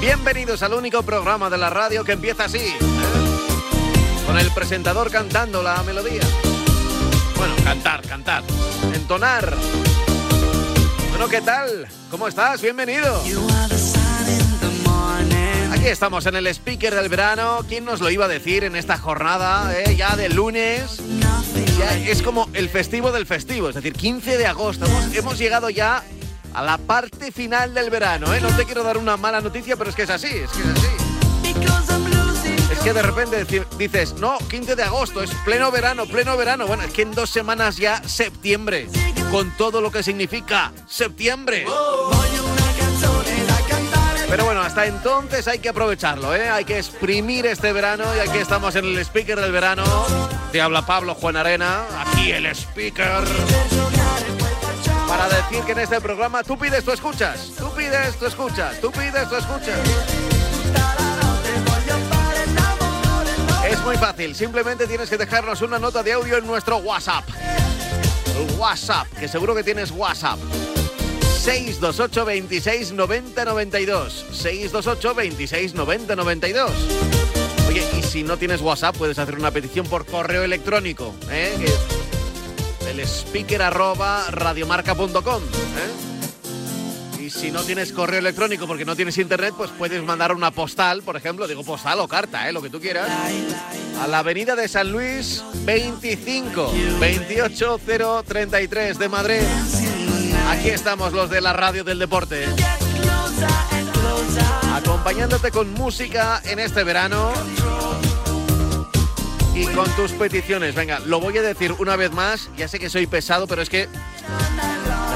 Bienvenidos al único programa de la radio que empieza así, ¿eh? con el presentador cantando la melodía. Bueno, cantar, cantar, entonar. Bueno, ¿qué tal? ¿Cómo estás? Bienvenido. Estamos en el speaker del verano. ¿Quién nos lo iba a decir en esta jornada? eh? Ya de lunes. Es como el festivo del festivo, es decir, 15 de agosto. Hemos, llegado ya a la parte final del verano. ¿eh? No te quiero dar una mala noticia, pero es que es así, es que es así. Es que de repente dices, no, 15 de agosto, es pleno verano, pleno verano. Bueno, es que en dos semanas ya septiembre, con todo lo que significa septiembre. Pero bueno, hasta entonces hay que aprovecharlo, ¿eh? Hay que exprimir este verano y aquí estamos en el speaker del verano. Te habla Pablo Juan Arena, aquí el speaker. Para decir que en este programa tú pides, tú escuchas. Tú pides, tú escuchas. Tú pides, tú escuchas. Es muy fácil, simplemente tienes que dejarnos una nota de audio en nuestro WhatsApp. El WhatsApp, que seguro que tienes WhatsApp. 628 26 90 92. 628 26 90 92. Oye, y si no tienes WhatsApp, puedes hacer una petición por correo electrónico, ¿eh? El speaker arroba radiomarca.com. ¿eh? Y si no tienes correo electrónico porque no tienes internet, pues puedes mandar una postal, por ejemplo, digo postal o carta, ¿eh? lo que tú quieras, a la avenida de San Luis 25 28033 de Madrid. Aquí estamos los de la radio del deporte. Acompañándote con música en este verano y con tus peticiones. Venga, lo voy a decir una vez más. Ya sé que soy pesado, pero es que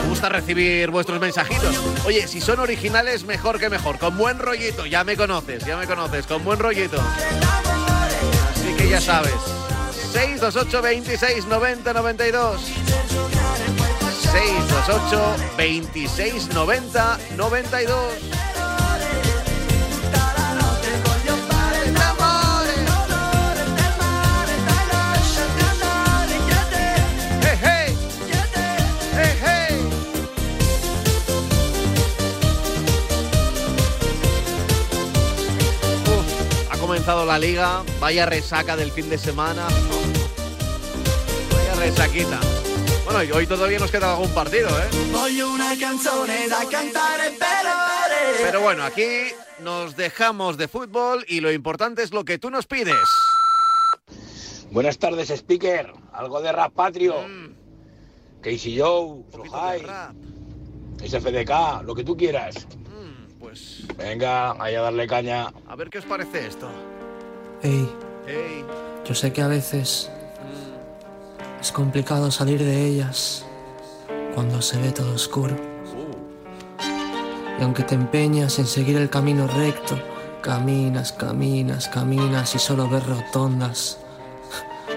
me gusta recibir vuestros mensajitos. Oye, si son originales, mejor que mejor. Con buen rollito, ya me conoces, ya me conoces. Con buen rollito. Así que ya sabes. 628 26 90 92. 628 26 90 92. Hey, hey. Hey, hey. Uf, ha comenzado la liga, vaya resaca del fin de semana. Vaya resaquita. Bueno, y hoy todavía nos queda algún partido, ¿eh? Pero bueno, aquí nos dejamos de fútbol y lo importante es lo que tú nos pides. Buenas tardes, speaker. Algo de rap patrio. Mm, Casey Joe, rap. SFDK, lo que tú quieras. Mm, pues Venga, ahí a darle caña. a ver qué os parece esto. Ey, Hey, yo sé que a veces es complicado salir de ellas cuando se ve todo oscuro. Y aunque te empeñas en seguir el camino recto, caminas, caminas, caminas y solo ves rotondas.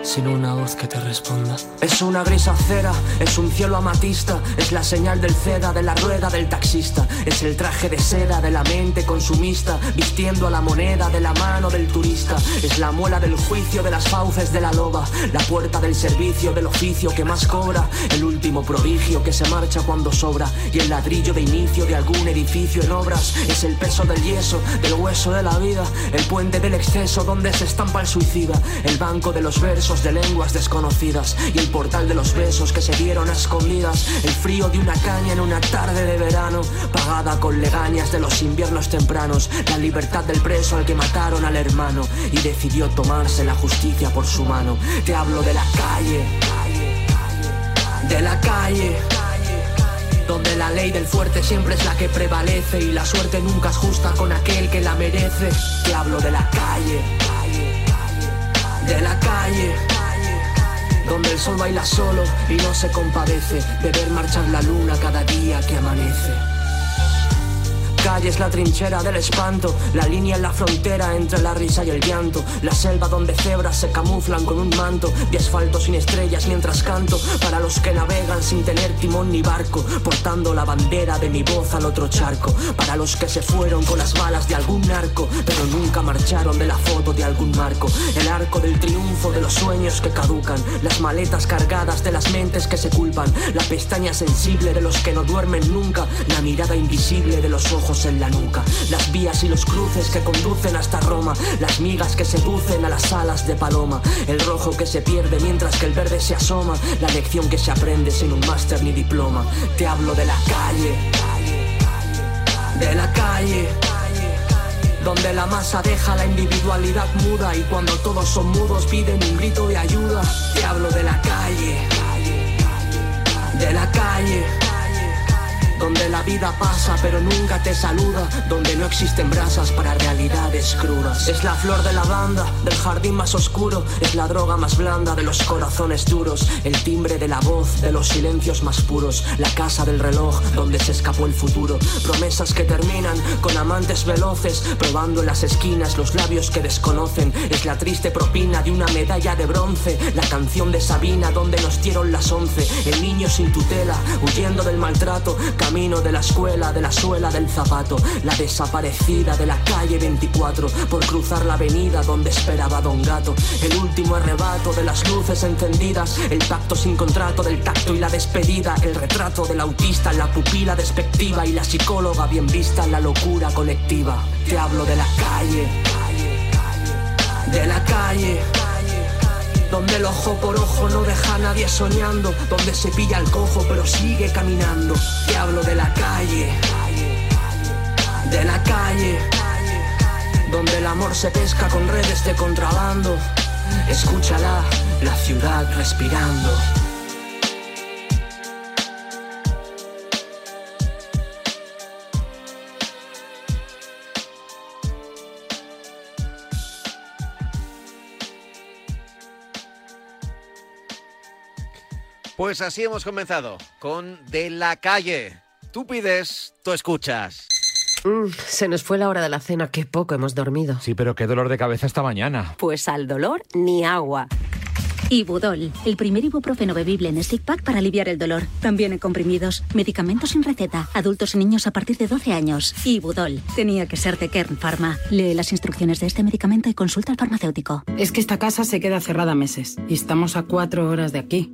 Sin una voz que te responda. Es una brisa cera, es un cielo amatista, es la señal del ceda de la rueda del taxista, es el traje de seda de la mente consumista, vistiendo a la moneda de la mano del turista, es la muela del juicio de las fauces de la loba, la puerta del servicio del oficio que más cobra, el último prodigio que se marcha cuando sobra, y el ladrillo de inicio de algún edificio en obras, es el peso del yeso, del hueso de la vida, el puente del exceso donde se estampa el suicida, el banco de los versos de lenguas desconocidas, y el portal de los besos que se dieron a escondidas, el frío de una caña en una tarde de verano, pagada con legañas de los inviernos tempranos, la libertad del preso al que mataron al hermano, y decidió tomarse la justicia por su mano. Te hablo de la calle, de la calle. Donde la ley del fuerte siempre es la que prevalece y la suerte nunca es justa con aquel que la merece. Te hablo de la calle, de la calle. Donde el sol baila solo y no se compadece de ver marchar la luna cada día que amanece. Calle es la trinchera del espanto, la línea en la frontera entre la risa y el llanto, la selva donde cebras se camuflan con un manto. De asfalto sin estrellas mientras canto, para los que navegan sin tener timón ni barco, portando la bandera de mi voz al otro charco, para los que se fueron con las balas de algún narco, pero nunca marcharon de la foto de algún marco, el arco del triunfo de los sueños que caducan, las maletas cargadas de las mentes que se culpan, la pestaña sensible de los que no duermen nunca, la mirada invisible de los ojos en la nuca, las vías y los cruces que conducen hasta Roma, las migas que seducen a las alas de paloma, el rojo que se pierde mientras que el verde se asoma, la lección que se aprende sin un máster ni diploma. Te hablo de la calle, de la calle donde la masa deja la individualidad muda y cuando todos son mudos piden un grito de ayuda. Te hablo de la calle, de la calle donde la vida pasa pero nunca te saluda, donde no existen brasas para realidades crudas. Es la flor de la banda, del jardín más oscuro, es la droga más blanda de los corazones duros, el timbre de la voz de los silencios más puros, la casa del reloj donde se escapó el futuro, promesas que terminan con amantes veloces, probando en las esquinas los labios que desconocen, es la triste propina de una medalla de bronce, la canción de Sabina donde nos dieron las once, el niño sin tutela, huyendo del maltrato, camino de la escuela, de la suela del zapato, la desaparecida de la calle 24, por cruzar la avenida donde esperaba Don Gato, el último arrebato de las luces encendidas, el pacto sin contrato del tacto y la despedida, el retrato del autista, la pupila despectiva y la psicóloga bien vista la locura colectiva. Te hablo de la calle, de la calle donde el ojo por ojo no deja a nadie soñando, donde se pilla el cojo pero sigue caminando. Te hablo de la calle, de la calle, donde el amor se pesca con redes de contrabando. Escúchala, la ciudad respirando. Pues así hemos comenzado con De la calle. Tú pides, tú escuchas. Mm, se nos fue la hora de la cena, qué poco hemos dormido. Sí, pero qué dolor de cabeza esta mañana. Pues al dolor ni agua. Ibudol, el primer ibuprofeno bebible en stick pack para aliviar el dolor. También en comprimidos, medicamentos sin receta, adultos y niños a partir de 12 años. Ibudol, tenía que ser de Kern Pharma. Lee las instrucciones de este medicamento y consulta al farmacéutico. Es que esta casa se queda cerrada meses y estamos a cuatro horas de aquí.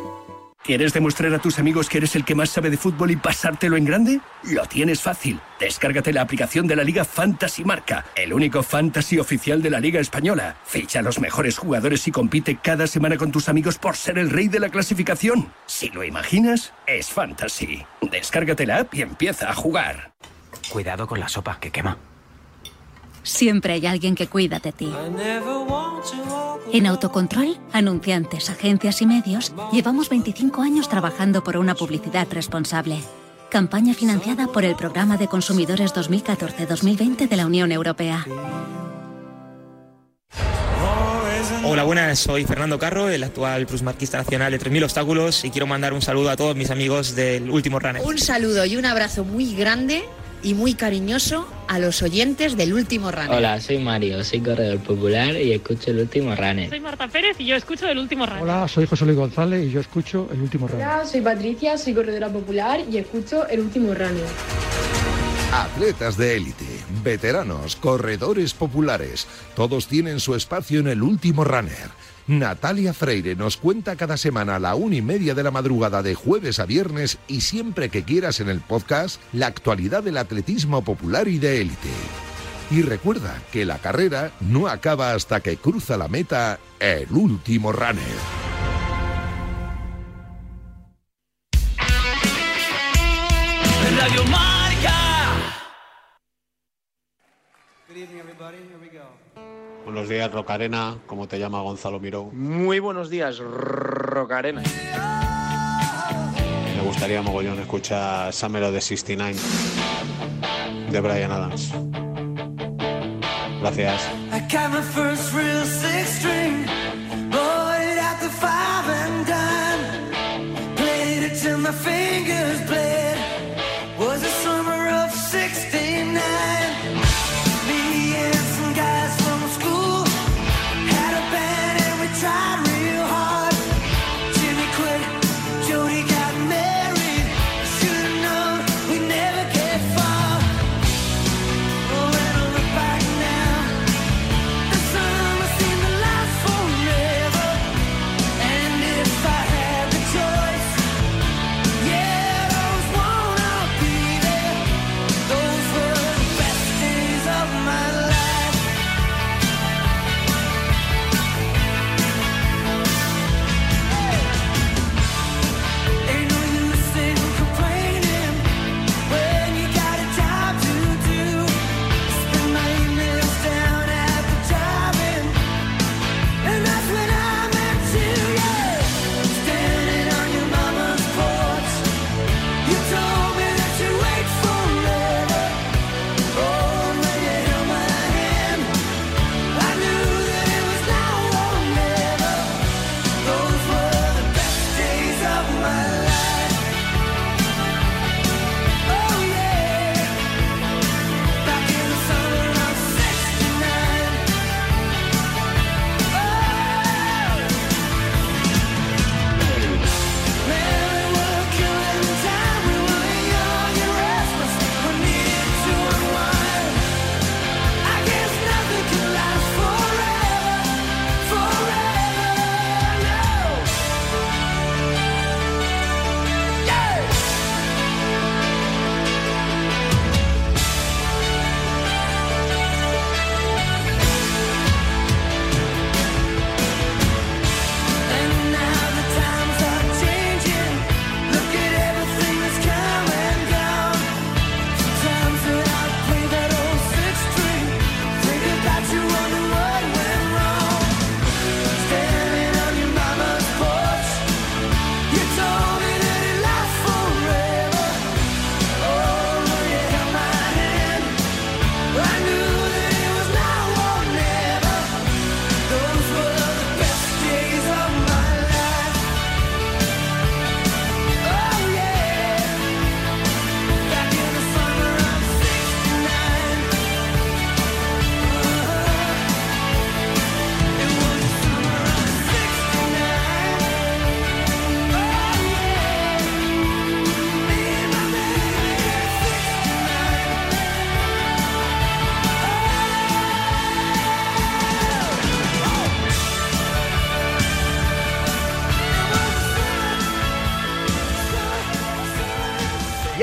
¿Quieres demostrar a tus amigos que eres el que más sabe de fútbol y pasártelo en grande? Lo tienes fácil. Descárgate la aplicación de la Liga Fantasy Marca, el único fantasy oficial de la Liga Española. Ficha a los mejores jugadores y compite cada semana con tus amigos por ser el rey de la clasificación. Si lo imaginas, es fantasy. Descárgate la app y empieza a jugar. Cuidado con la sopa, que quema. Siempre hay alguien que cuida de ti. En Autocontrol, anunciantes, agencias y medios, llevamos 25 años trabajando por una publicidad responsable. Campaña financiada por el Programa de Consumidores 2014-2020 de la Unión Europea. Hola, buenas, soy Fernando Carro, el actual plusmarquista nacional de 3.000 obstáculos y quiero mandar un saludo a todos mis amigos del último runner. Un saludo y un abrazo muy grande y muy cariñoso a los oyentes del último runner. Hola, soy Mario, soy corredor popular y escucho el último runner. Soy Marta Pérez y yo escucho el último runner. Hola, soy José Luis González y yo escucho el último runner. Hola, soy Patricia, soy corredora popular y escucho el último runner. Atletas de élite, veteranos, corredores populares, todos tienen su espacio en el último runner. Natalia Freire nos cuenta cada semana a la una y media de la madrugada de jueves a viernes y siempre que quieras en el podcast la actualidad del atletismo popular y de élite. Y recuerda que la carrera no acaba hasta que cruza la meta el último runner. Buenos días, Rocarena. ¿Cómo te llama Gonzalo Miró? Muy buenos días, Rocarena. Me gustaría mogollón escuchar Samero de 69 de Brian Adams. Gracias.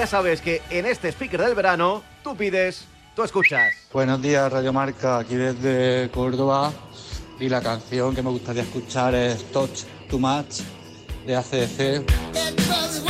sabes que en este speaker del verano tú pides, tú escuchas. Buenos días, Radio Marca, aquí desde Córdoba. Y la canción que me gustaría escuchar es Touch Too Much de ACC.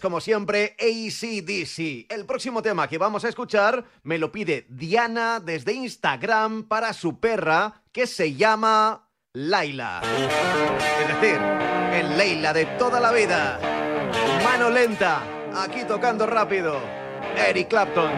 Como siempre, ACDC. El próximo tema que vamos a escuchar me lo pide Diana desde Instagram para su perra que se llama Laila. Es decir, el Leila de toda la vida. Mano lenta, aquí tocando rápido. Eric Clapton.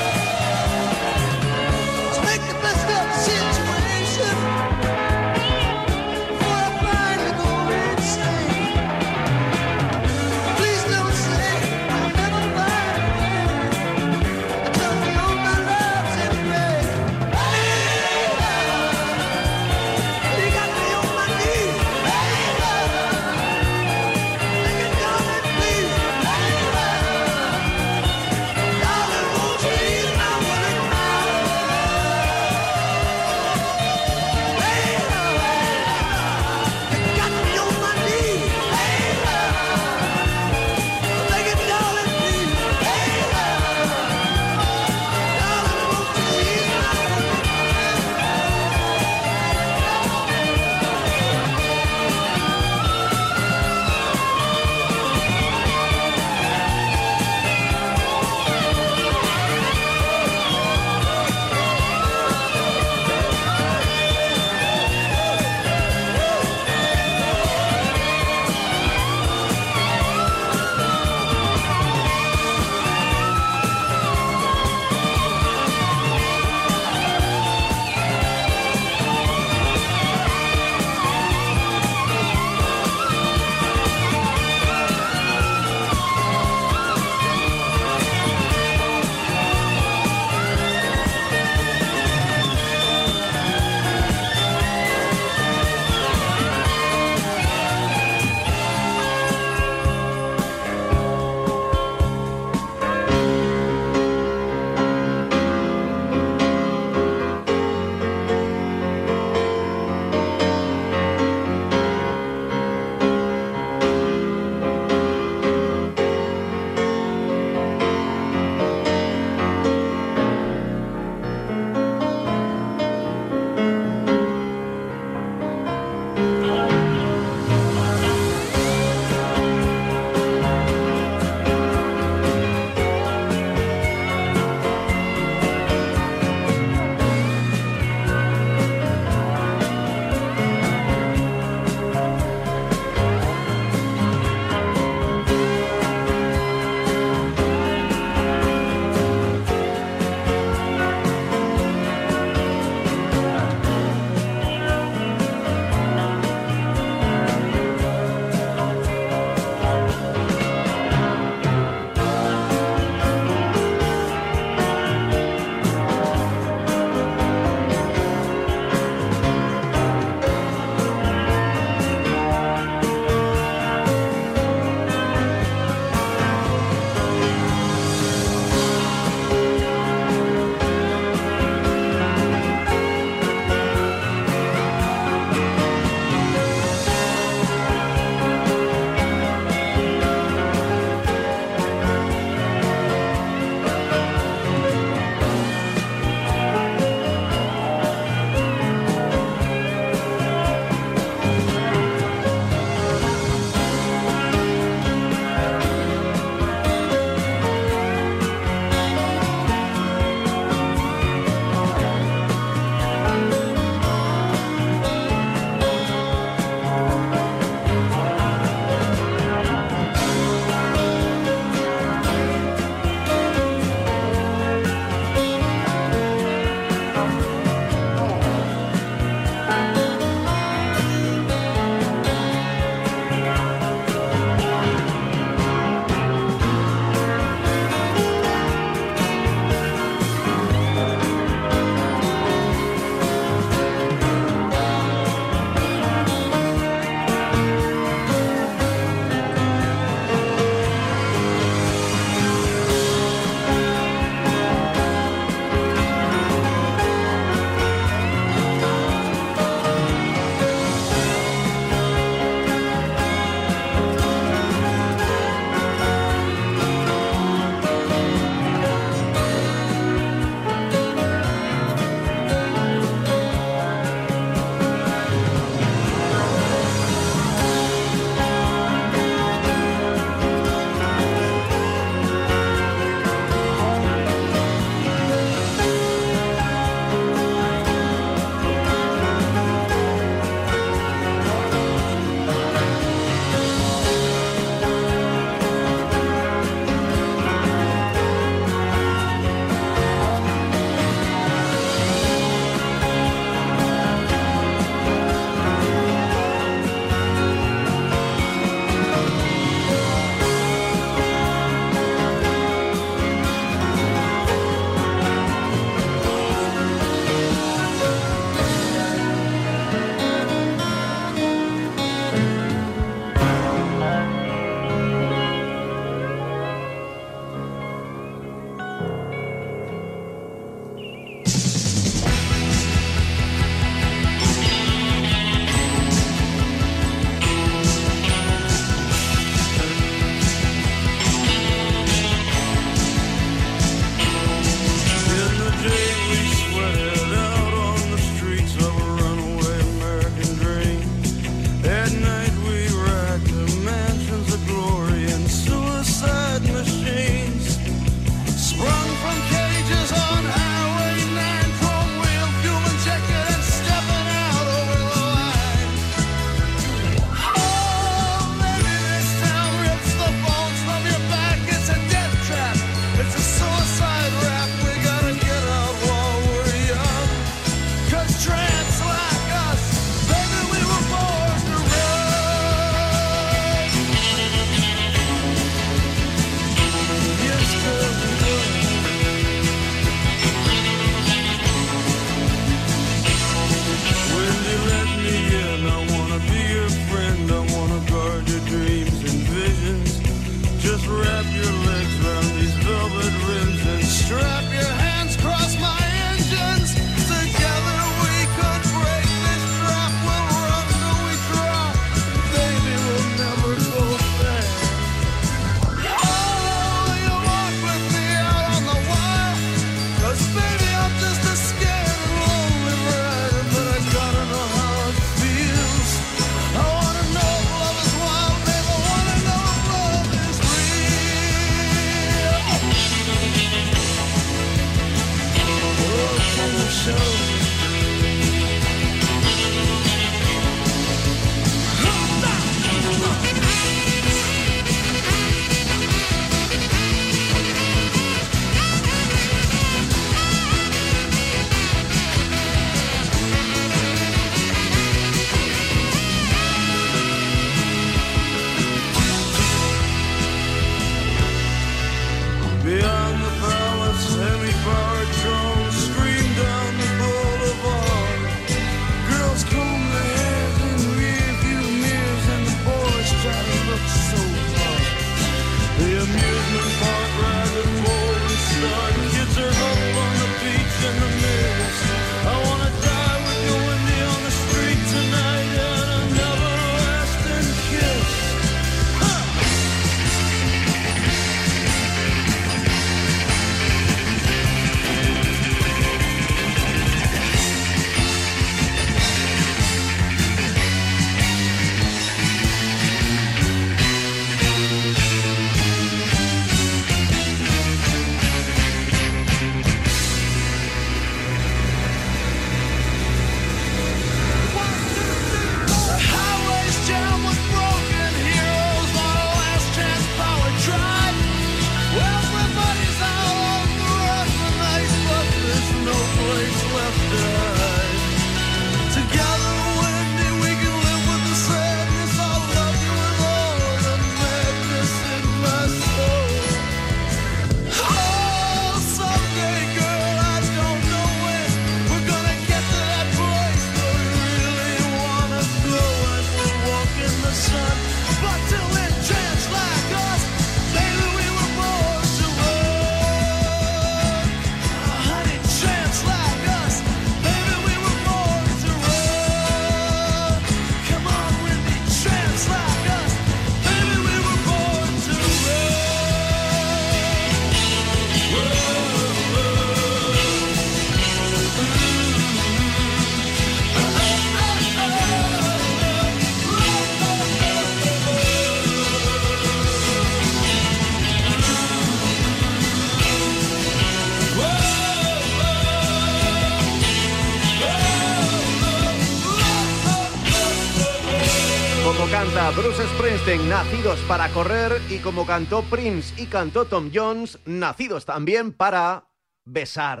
Para correr, y como cantó Prince y cantó Tom Jones, nacidos también para besar.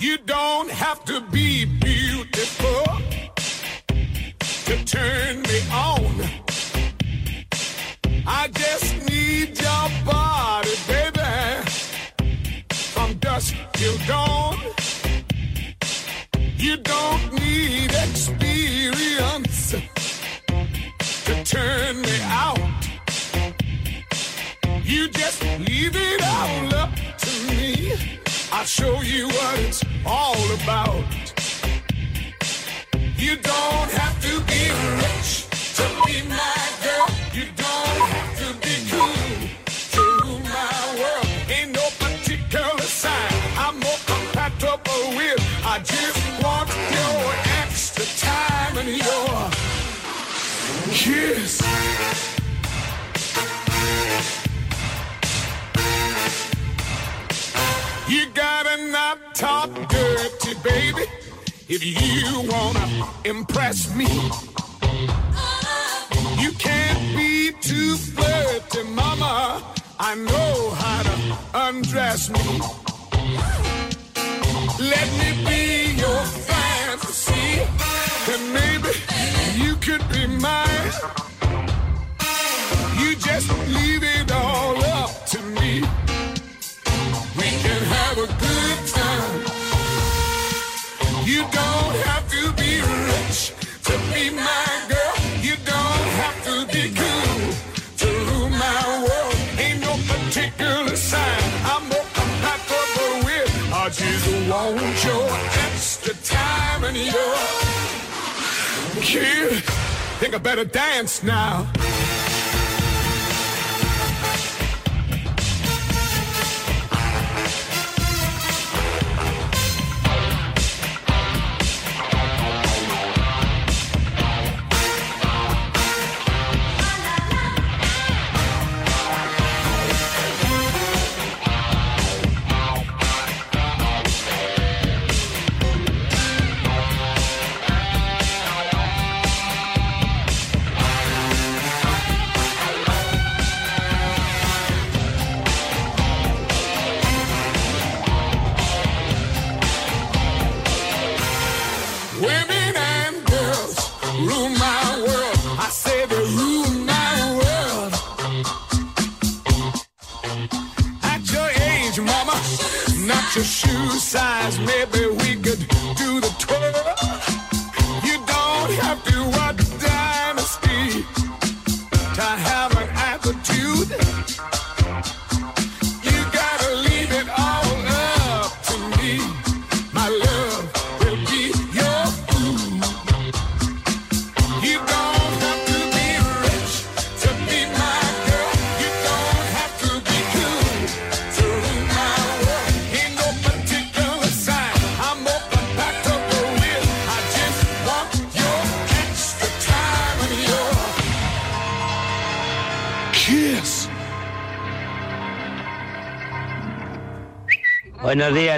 You don't have to be beautiful to turn me on. I just need your body, baby, from dusk till dawn. You don't need experience turn me out. You just leave it all up to me. I'll show you what it's all about. You don't have to be rich to be my girl. You don't not talk dirty, baby, if you wanna impress me. You can't be too flirty, mama. I know how to undress me. Let me be your fantasy, and maybe you could be mine. You just leave it all up to me. We can have a good time. You don't have to be rich to be my girl. You don't have to be cool to rule my world. Ain't no particular sign I'm more compatible with. I just want your extra time and your kid. Think I better dance now. My world. I say they rule my world. At your age, mama, not your shoe size. Maybe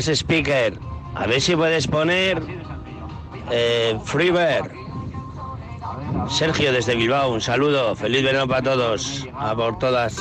Speaker. A ver si puedes poner eh, Freebird. Sergio desde Bilbao, un saludo. Feliz verano para todos. A por todas.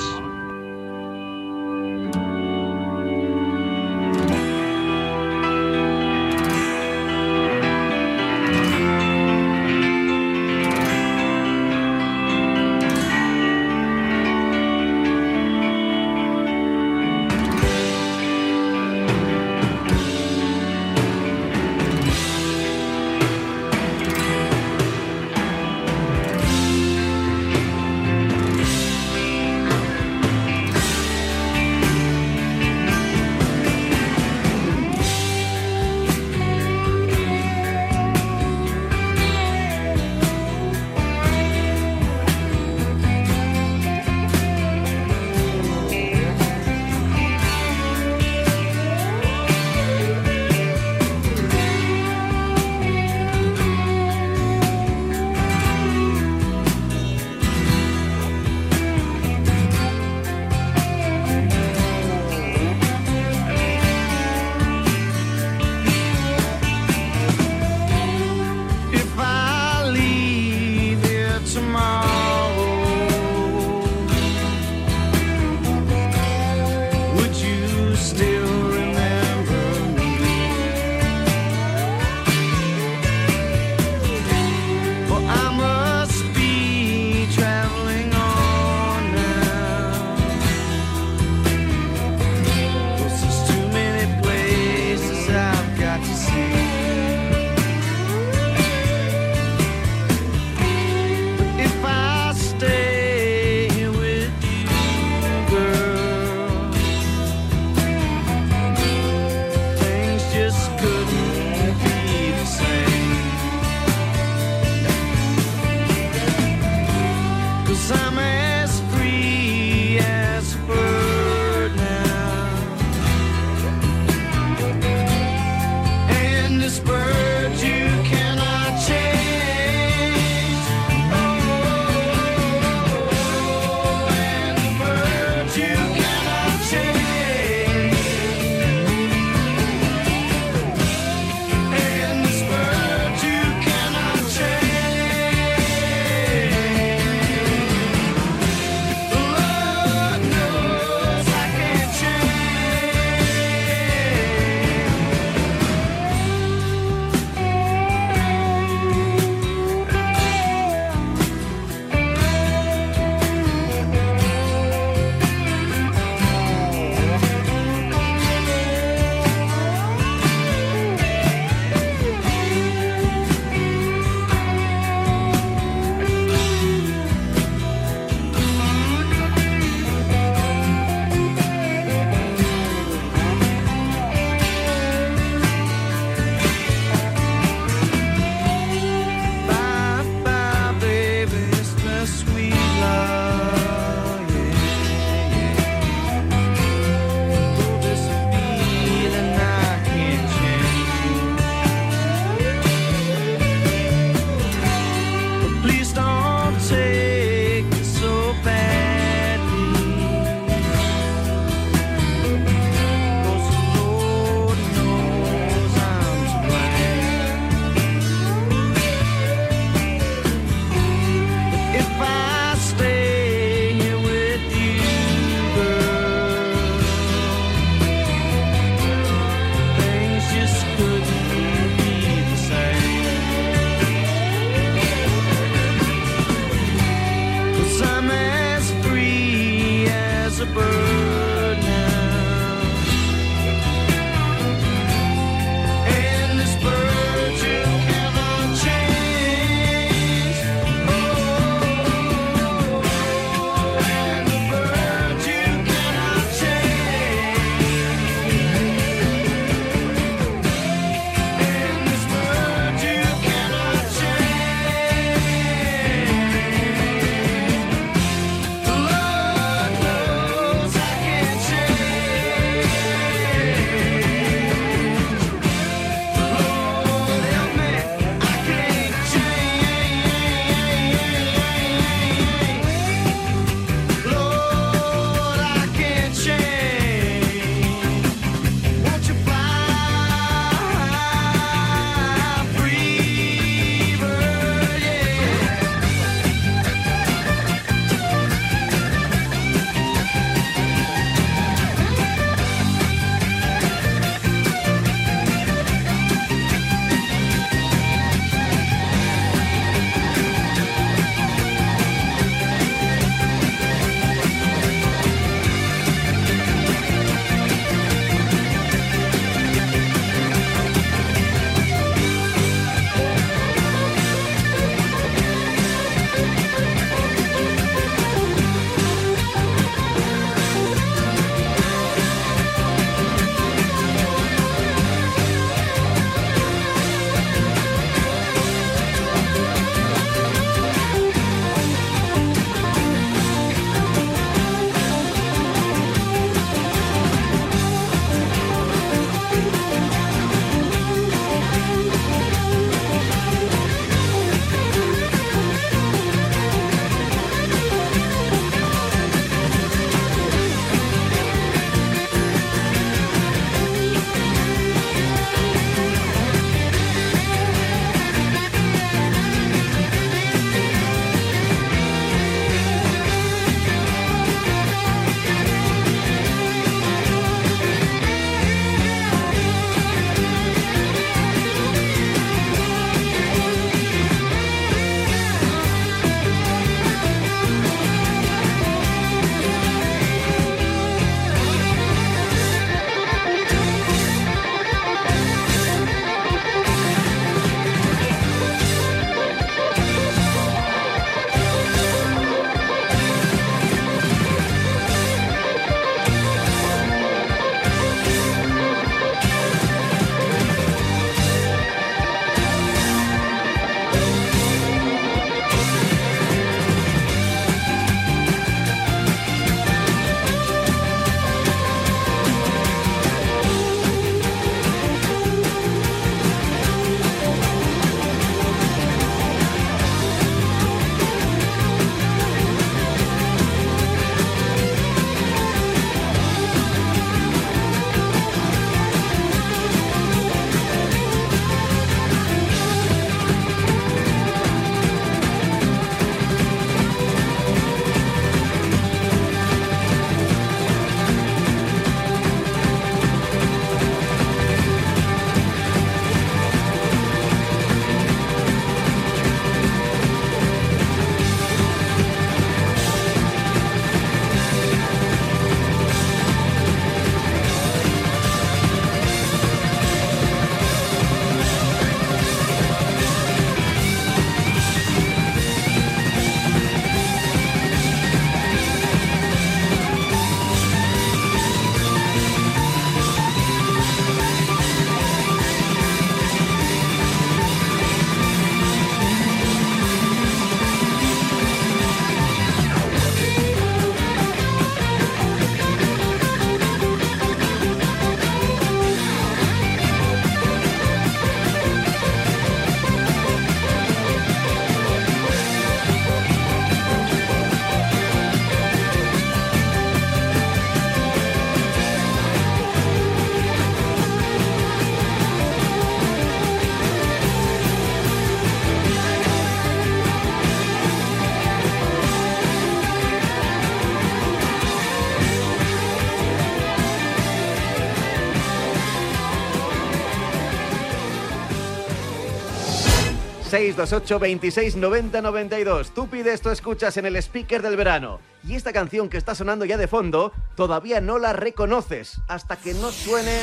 628 26 90 92. Tú pides, tú escuchas en el speaker del verano. Y esta canción que está sonando ya de fondo, todavía no la reconoces. Hasta que no suene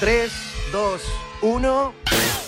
3, 2, 1.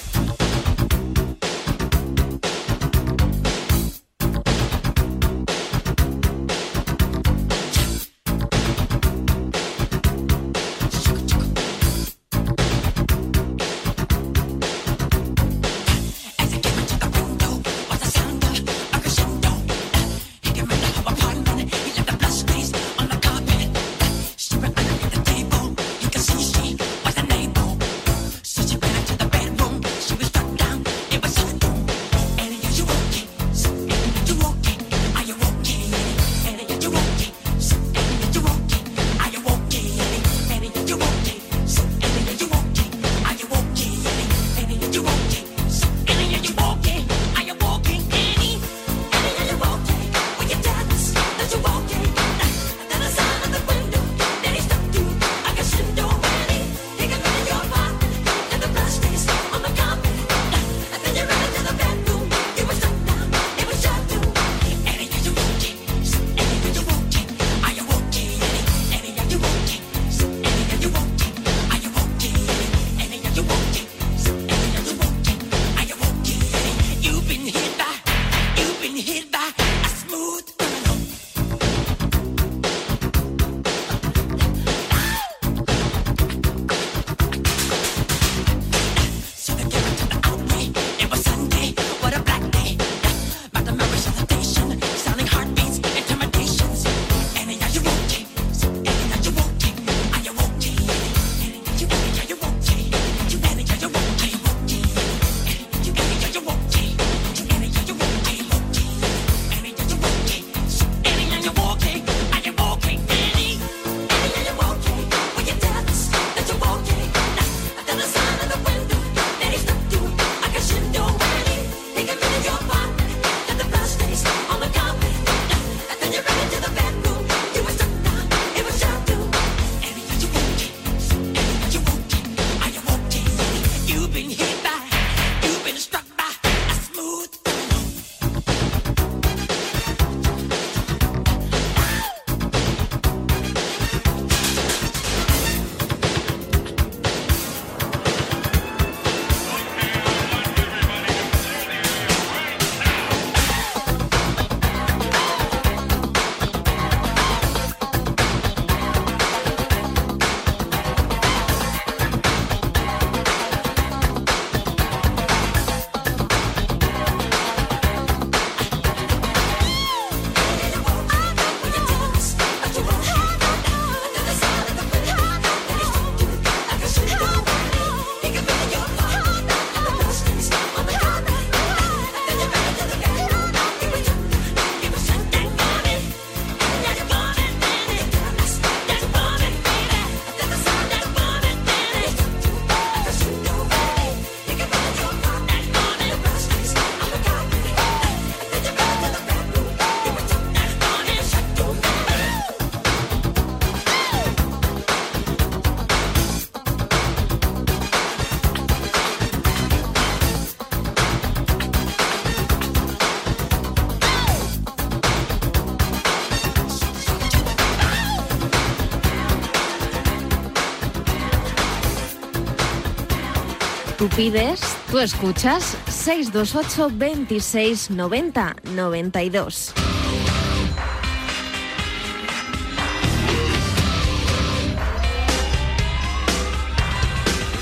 pides, tú escuchas 628 26 90 92.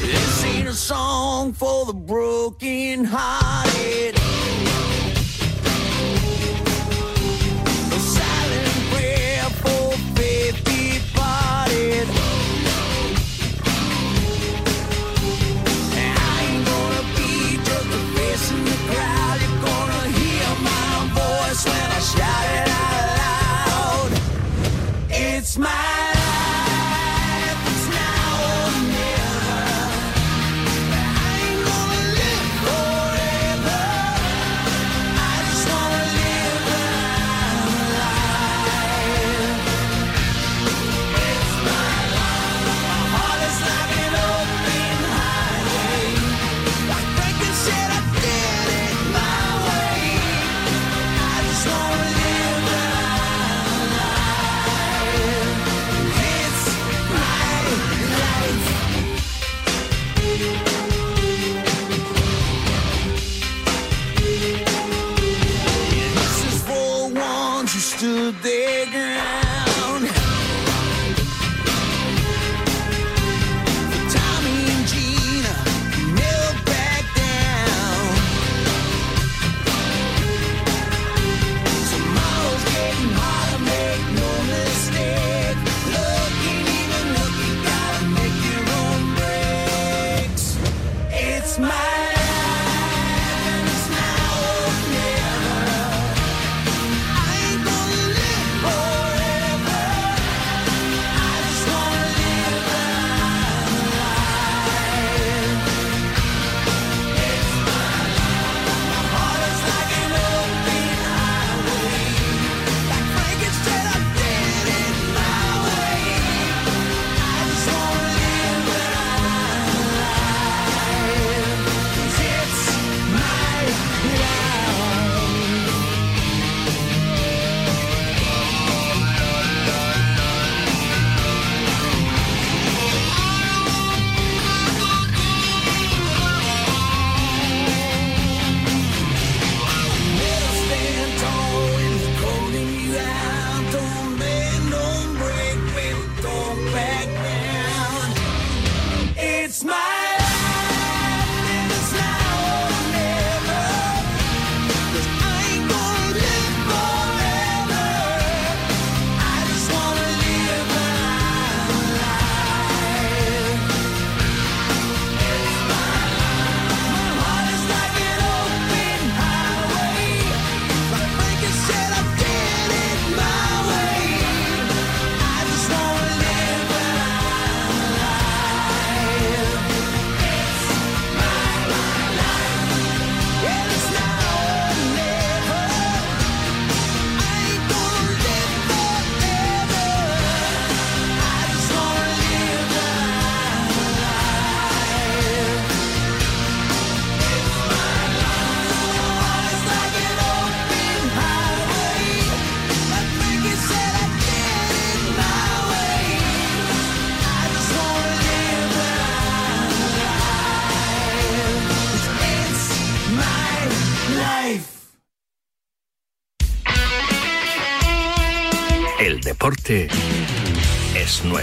This ain't a song for the broken heart.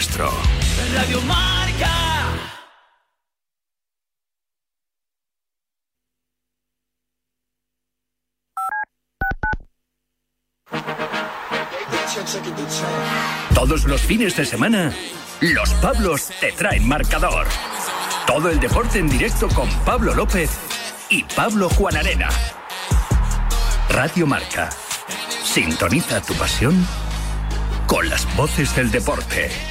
Nuestro. Radio Marca. Todos los fines de semana, los Pablos te traen marcador. Todo el deporte en directo con Pablo López y Pablo Juan Arena. Radio Marca. Sintoniza tu pasión con las voces del deporte.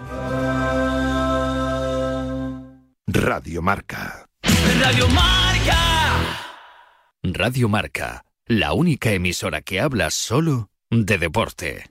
Radio Marca. Radio Marca. Radio Marca, la única emisora que habla solo de deporte.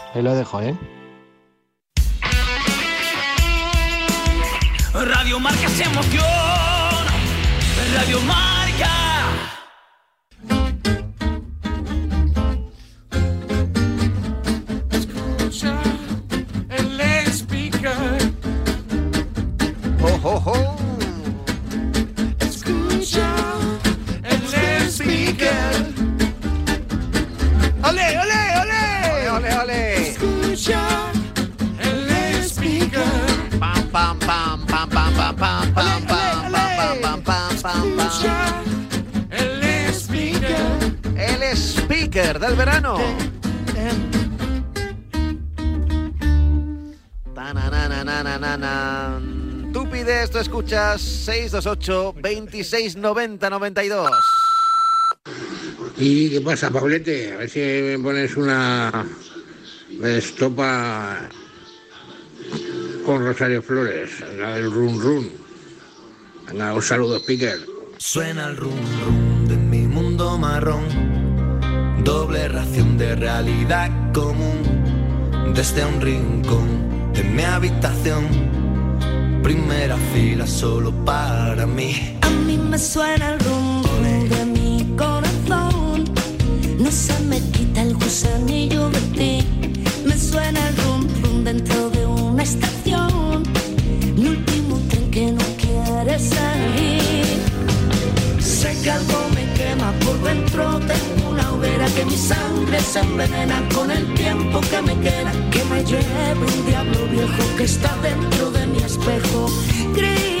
ahí lo dejo, ¿eh? Radio Marca se emociona. Radio Marca. 628 26 90 92. ¿Y qué pasa, Pablete? A ver si me pones una estopa con Rosario Flores, la del run run. Venga, un saludo, speaker. Suena el rum rum de mi mundo marrón. Doble ración de realidad común. Desde un rincón de mi habitación. Primera fila solo para mí. A mí me suena el rum rum de mi corazón. No se me quita el gusanillo de ti. Me suena el rum dentro de una estación. Mi último tren que no quiere salir. Sé que algo me quema por dentro. Tengo una hoguera que mi sangre se envenena con el tiempo que me queda. Que me lleve un diablo viejo que está dentro de mi espejo gris.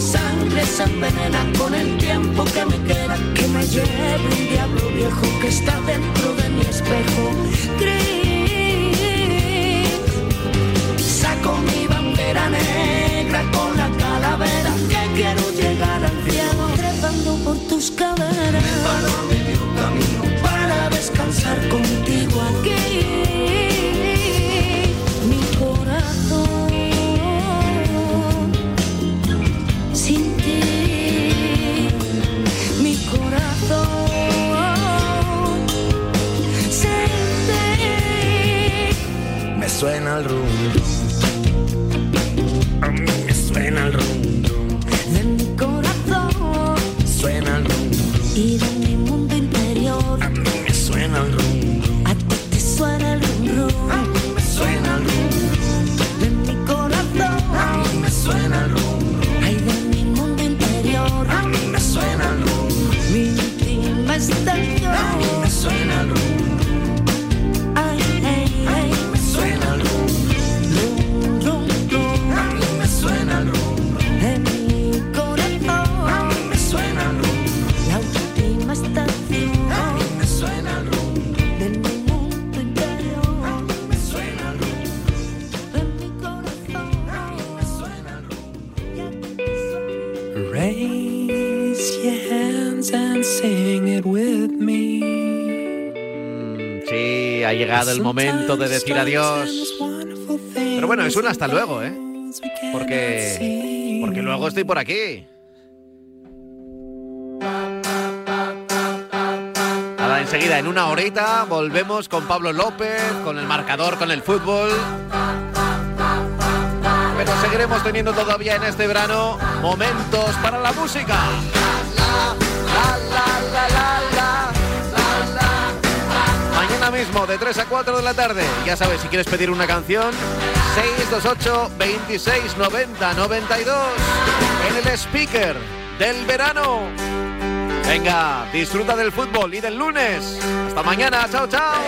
Mi sangre se envenena con el tiempo que me queda. Que me lleve un diablo viejo que está dentro de mi espejo gris. Saco mi bandera negra con la calavera que quiero llegar al cielo. Trepando por tus caderas. Suena el rum llegado el momento de decir adiós. Pero bueno, es un hasta luego, ¿eh? Porque, porque luego estoy por aquí. Nada, enseguida, en una horita, volvemos con Pablo López, con el marcador, con el fútbol. Pero seguiremos teniendo todavía en este verano momentos para la música. Mismo, de 3 a 4 de la tarde. Ya sabes, si quieres pedir una canción, 628 26 90 92 en el speaker del verano. Venga, disfruta del fútbol y del lunes. Hasta mañana, chao, chao.